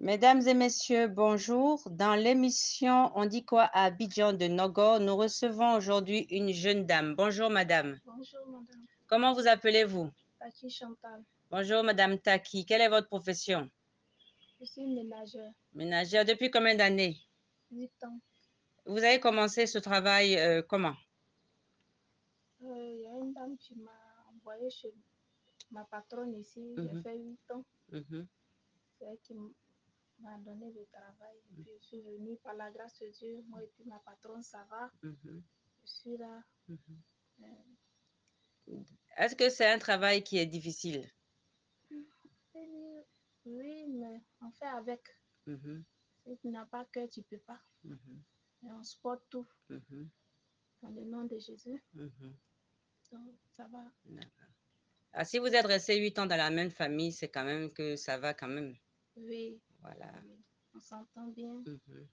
Mesdames et messieurs, bonjour. Dans l'émission On dit quoi à Abidjan de Nogo, nous recevons aujourd'hui une jeune dame. Bonjour madame. Bonjour madame, Comment vous appelez-vous? Taki Chantal. Bonjour madame Taki. Quelle est votre profession? Je suis ménagère, Ménagère depuis combien d'années? 8 ans. Vous avez commencé ce travail euh, comment? Euh, Il y a une dame qui m'a envoyé chez ma patronne ici. J'ai Mhm. fait 8 ans. Mhm. C'est elle qui m'a donné le travail. Et puis je suis venue par la grâce de Dieu. Moi et puis ma patronne, ça va. Mhm. Je suis là. Mhm. Euh, Est-ce que c'est un travail qui est difficile? Et oui, mais on fait avec. Mhm. Si tu n'as pas cœur, tu ne peux pas. Mhm. Et on supporte tout dans le nom de Jésus. Donc ça va. Ah, si vous êtes resté huit ans dans la même famille, c'est quand même que ça va quand même. Oui, Voilà. oui. on s'entend bien Mhm.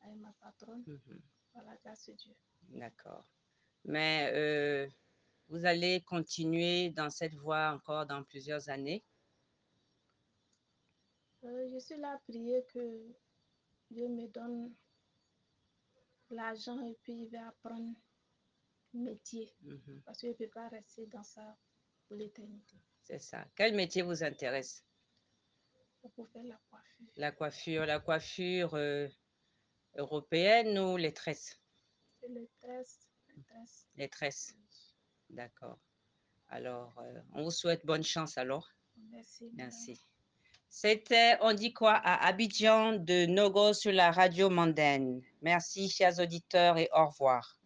avec ma patronne Mhm. par la grâce de Dieu. D'accord. Mais euh, vous allez continuer dans cette voie encore dans plusieurs années? Euh, je suis là à prier que Dieu me donne l'argent et puis il va apprendre métier Mhm. parce que je ne peux pas rester dans ça pour l'éternité. C'est ça. Quel métier vous intéresse? Pour faire la coiffure. La coiffure, la coiffure euh, européenne ou les tresses? Et le tresse, le tresse. Les tresses. oui. D'accord. Alors, euh, on vous souhaite bonne chance alors. Merci. Merci. C'était On dit quoi à Abidjan de Nogo sur la radio mondaine. Merci, chers auditeurs, et au revoir.